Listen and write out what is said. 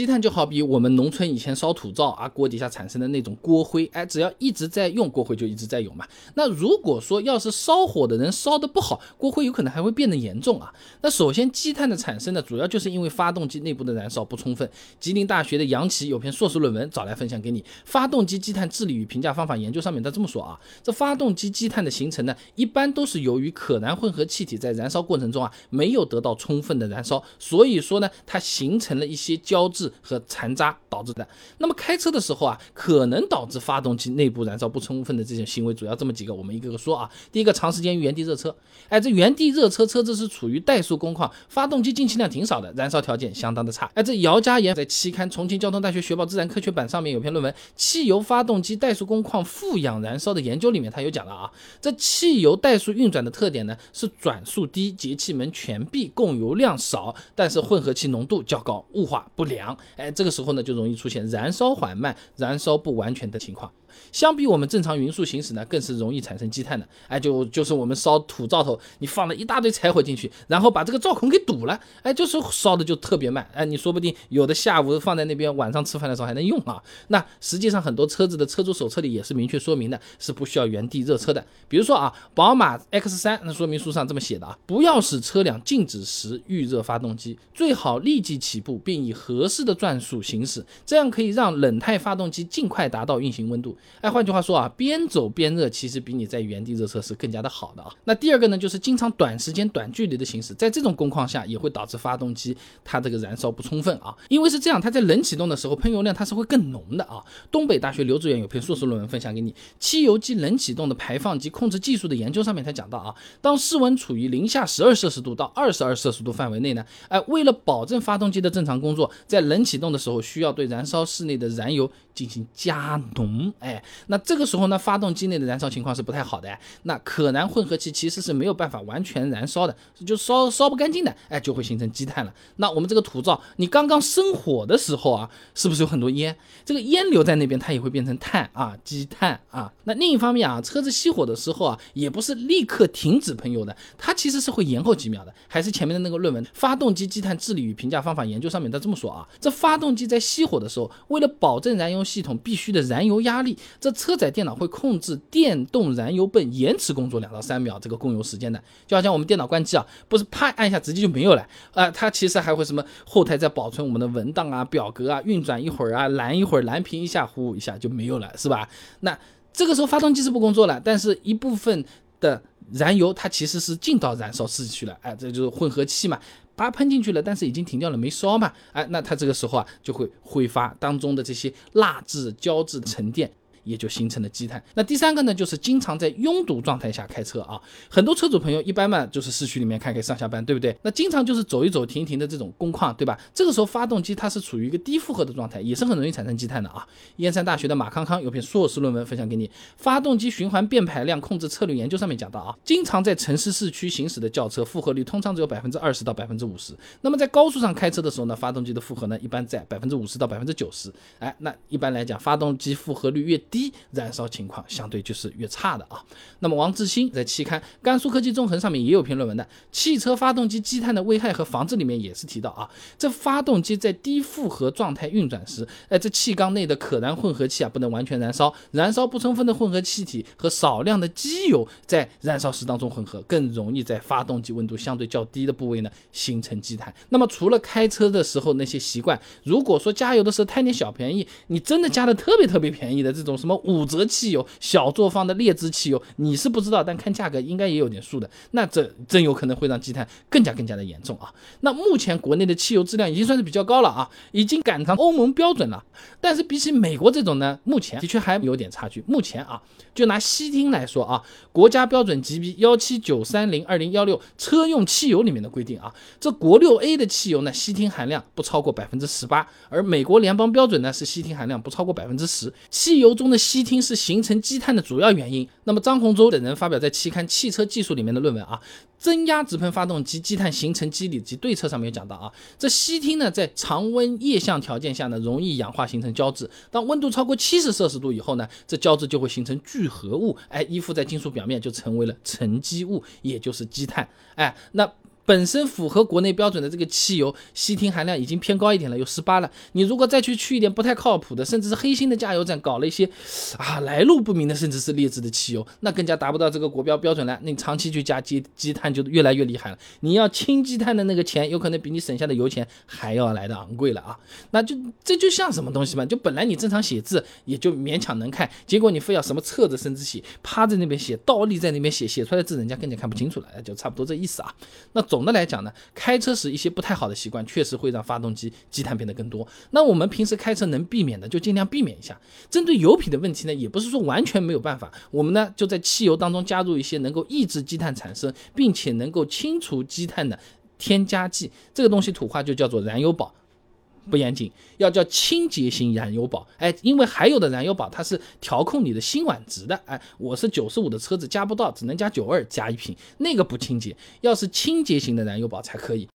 积碳就好比我们农村以前烧土灶啊，锅底下产生的那种锅灰，哎，只要一直在用，锅灰就一直在有嘛。那如果说要是烧火的人烧的不好，锅灰有可能还会变得严重啊。那首先积碳的产生呢，主要就是因为发动机内部的燃烧不充分。吉林大学的杨奇有篇硕士论文找来分享给你，《发动机积碳治理与评价方法研究》上面他这么说啊，这发动机积碳的形成呢，一般都是由于可燃混合气体在燃烧过程中啊，没有得到充分的燃烧，所以说呢，它形成了一些胶质和残渣导致的。那么开车的时候啊，可能导致发动机内部燃烧不充分的这种行为，主要这么几个，我们一个个说啊。第一个，长时间原地热车，哎，这原地热车车子是处于怠速工况，发动机进气量挺少的，燃烧条件相当的差。哎，这姚家岩在期刊《重庆交通大学学报自然科学版》上面有篇论文《汽油发动机怠速工况负氧燃烧的研究》里面，他有讲了啊，这汽油怠速运转的特点呢是转速低，节气门全闭，供油量少，但是混合气浓度较高，雾化不良。哎，这个时候呢就容易出现燃烧缓慢、燃烧不完全的情况。相比我们正常匀速行驶呢，更是容易产生积碳的。哎，就就是我们烧土灶头，你放了一大堆柴火进去，然后把这个灶孔给堵了，哎，就是烧的就特别慢。哎，你说不定有的下午放在那边，晚上吃饭的时候还能用啊。那实际上很多车子的车主手册里也是明确说明的，是不需要原地热车的。比如说啊，宝马 X3 那说明书上这么写的啊，不要使车辆静止时预热发动机，最好立即起步并以合适的转速行驶，这样可以让冷态发动机尽快达到运行温度。哎，换句话说啊，边走边热，其实比你在原地热车是更加的好的啊。那第二个呢，就是经常短时间、短距离的行驶，在这种工况下，也会导致发动机它这个燃烧不充分啊。因为是这样，它在冷启动的时候，喷油量它是会更浓的啊。东北大学刘志远有篇硕士论文分享给你，《汽油机冷启动的排放及控制技术的研究》上面他讲到啊，当室温处于零下十二摄氏度到二十二摄氏度范围内呢，哎，为了保证发动机的正常工作，在冷启动的时候，需要对燃烧室内的燃油进行加浓，哎。哎那这个时候呢，发动机内的燃烧情况是不太好的，那可燃混合气其实是没有办法完全燃烧的，就烧烧不干净的，哎，就会形成积碳了。那我们这个土灶，你刚刚生火的时候啊，是不是有很多烟？这个烟留在那边，它也会变成碳啊，积碳啊。那另一方面啊，车子熄火的时候啊，也不是立刻停止喷油的，它其实是会延后几秒的。还是前面的那个论文《发动机积碳治理与评价方法研究》上面它这么说啊，这发动机在熄火的时候，为了保证燃油系统必须的燃油压力。这车载电脑会控制电动燃油泵延迟工作两到三秒这个供油时间的，就好像我们电脑关机啊，不是啪按一下直接就没有了啊，它其实还会什么后台在保存我们的文档啊、表格啊，运转一会儿啊，蓝一会儿，蓝屏一下，呼一下就没有了，是吧？那这个时候发动机是不工作了，但是一部分的燃油它其实是进到燃烧室去了，哎，这就是混合气嘛。它喷进去了，但是已经停掉了，没烧嘛？哎，那它这个时候啊，就会挥发当中的这些蜡质、胶质沉淀。也就形成了积碳。那第三个呢，就是经常在拥堵状态下开车啊。很多车主朋友一般嘛，就是市区里面开开上下班，对不对？那经常就是走一走、停一停的这种工况，对吧？这个时候发动机它是处于一个低负荷的状态，也是很容易产生积碳的啊。燕山大学的马康康有篇硕士论文分享给你，《发动机循环变排量控制策略研究》上面讲到啊，经常在城市市区行驶的轿车负荷率通常只有百分之二十到百分之五十。那么在高速上开车的时候呢，发动机的负荷呢一般在百分之五十到百分之九十。哎，那一般来讲，发动机负荷率越低，燃烧情况相对就是越差的啊。那么王志新在期刊《甘肃科技纵横》上面也有篇论文的，汽车发动机积碳的危害和防治里面也是提到啊，这发动机在低负荷状态运转时，哎，这气缸内的可燃混合气啊不能完全燃烧，燃烧不充分的混合气体和少量的机油在燃烧室当中混合，更容易在发动机温度相对较低的部位呢形成积碳。那么除了开车的时候那些习惯，如果说加油的时候贪点小便宜，你真的加的特别特别便宜的这种什么五。折汽油、小作坊的劣质汽油，你是不知道，但看价格应该也有点数的。那这真有可能会让积碳更加更加的严重啊！那目前国内的汽油质量已经算是比较高了啊，已经赶上欧盟标准了。但是比起美国这种呢，目前的确还有点差距。目前啊，就拿烯烃来说啊，国家标准 GB 幺七九三零二零幺六车用汽油里面的规定啊，这国六 A 的汽油呢，烯烃含量不超过百分之十八，而美国联邦标准呢是烯烃含量不超过百分之十。汽油中的烯烃是形成积碳的主要原因。那么张洪洲等人发表在期刊《汽车技术》里面的论文啊，增压直喷发动机积碳形成机理及对策上面有讲到啊，这烯烃呢在常温液相条件下呢容易氧化形成胶质，当温度超过七十摄氏度以后呢，这胶质就会形成聚合物，哎，依附在金属表面就成为了沉积物，也就是积碳，哎，那。本身符合国内标准的这个汽油烯烃含量已经偏高一点了，有十八了。你如果再去去一点不太靠谱的，甚至是黑心的加油站，搞了一些啊来路不明的，甚至是劣质的汽油，那更加达不到这个国标标准了。那你长期去加积积碳就越来越厉害了。你要清积碳的那个钱，有可能比你省下的油钱还要来的昂贵了啊！那就这就像什么东西嘛？就本来你正常写字也就勉强能看，结果你非要什么侧着身子写，趴在那边写，倒立在那边写，写出来的字人家更加看不清楚了，就差不多这意思啊。那总。总的来讲呢，开车时一些不太好的习惯，确实会让发动机积碳变得更多。那我们平时开车能避免的，就尽量避免一下。针对油品的问题呢，也不是说完全没有办法。我们呢，就在汽油当中加入一些能够抑制积碳产生，并且能够清除积碳的添加剂。这个东西土话就叫做燃油宝。不严谨，要叫清洁型燃油宝，哎，因为还有的燃油宝它是调控你的辛烷值的，哎，我是九十五的车子加不到，只能加九二加一瓶，那个不清洁，要是清洁型的燃油宝才可以。